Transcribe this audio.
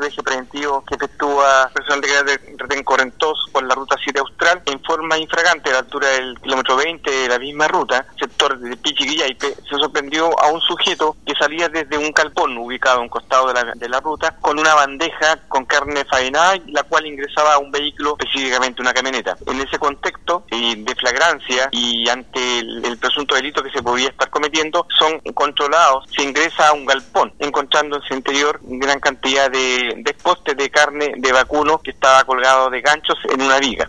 patrullaje preventivo que efectúa personal de retén Correntos por la ruta 7 austral en forma infragante a la altura del kilómetro 20 de la misma ruta, sector de Pichiquillaipe, se sorprendió a un sujeto que salía desde un calpón ubicado a un costado de la, de la ruta con una bandeja con carne faenada, la cual ingresaba a un vehículo, específicamente una camioneta. En ese contexto de flagrancia y ante el, presunto delito que se podía estar cometiendo, son controlados, se ingresa a un galpón, encontrando en su interior gran cantidad de, de postes de carne de vacuno que estaba colgado de ganchos en una viga.